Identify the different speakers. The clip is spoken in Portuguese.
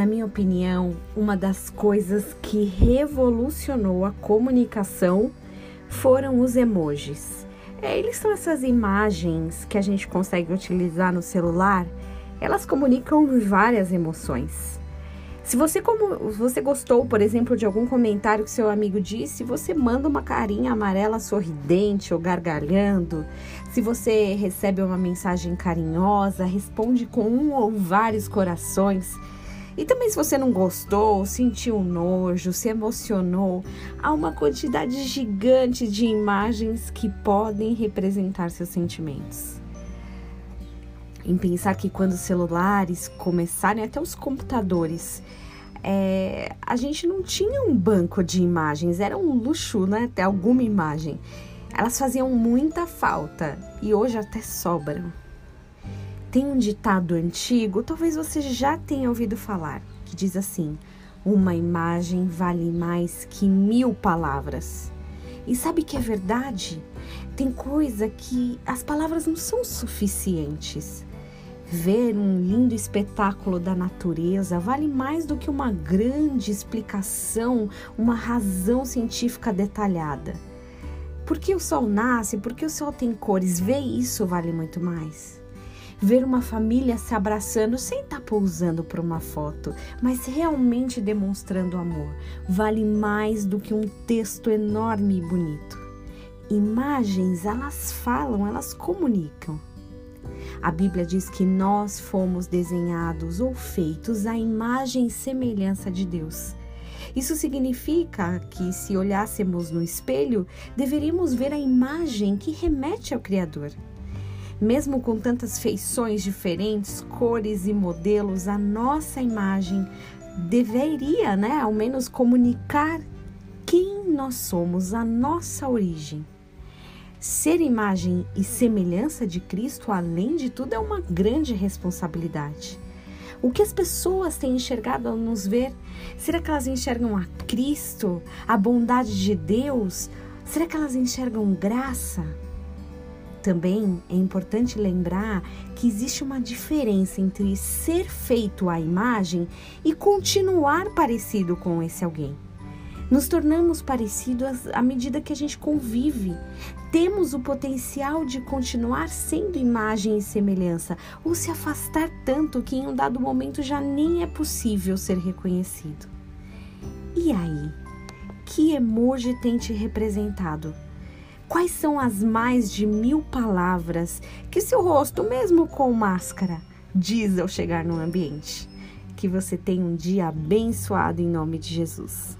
Speaker 1: na minha opinião, uma das coisas que revolucionou a comunicação foram os emojis. É, eles são essas imagens que a gente consegue utilizar no celular. Elas comunicam várias emoções. Se você como você gostou, por exemplo, de algum comentário que seu amigo disse, você manda uma carinha amarela sorridente ou gargalhando. Se você recebe uma mensagem carinhosa, responde com um ou vários corações. E também se você não gostou, sentiu nojo, se emocionou, há uma quantidade gigante de imagens que podem representar seus sentimentos. Em pensar que quando os celulares começarem, até os computadores, é, a gente não tinha um banco de imagens, era um luxo, né? Ter alguma imagem. Elas faziam muita falta e hoje até sobram. Tem um ditado antigo, talvez você já tenha ouvido falar, que diz assim: Uma imagem vale mais que mil palavras. E sabe que é verdade? Tem coisa que as palavras não são suficientes. Ver um lindo espetáculo da natureza vale mais do que uma grande explicação, uma razão científica detalhada. Por que o sol nasce? Por que o sol tem cores? Ver isso vale muito mais ver uma família se abraçando sem estar tá pousando para uma foto, mas realmente demonstrando amor, vale mais do que um texto enorme e bonito. Imagens, elas falam, elas comunicam. A Bíblia diz que nós fomos desenhados ou feitos à imagem e semelhança de Deus. Isso significa que, se olhássemos no espelho, deveríamos ver a imagem que remete ao Criador. Mesmo com tantas feições diferentes, cores e modelos, a nossa imagem deveria, né, ao menos comunicar quem nós somos, a nossa origem. Ser imagem e semelhança de Cristo, além de tudo, é uma grande responsabilidade. O que as pessoas têm enxergado ao nos ver? Será que elas enxergam a Cristo, a bondade de Deus? Será que elas enxergam graça? Também é importante lembrar que existe uma diferença entre ser feito à imagem e continuar parecido com esse alguém. Nos tornamos parecidos à medida que a gente convive. Temos o potencial de continuar sendo imagem e semelhança ou se afastar tanto que em um dado momento já nem é possível ser reconhecido. E aí? Que emoji tem te representado? Quais são as mais de mil palavras que seu rosto, mesmo com máscara, diz ao chegar no ambiente? Que você tenha um dia abençoado em nome de Jesus.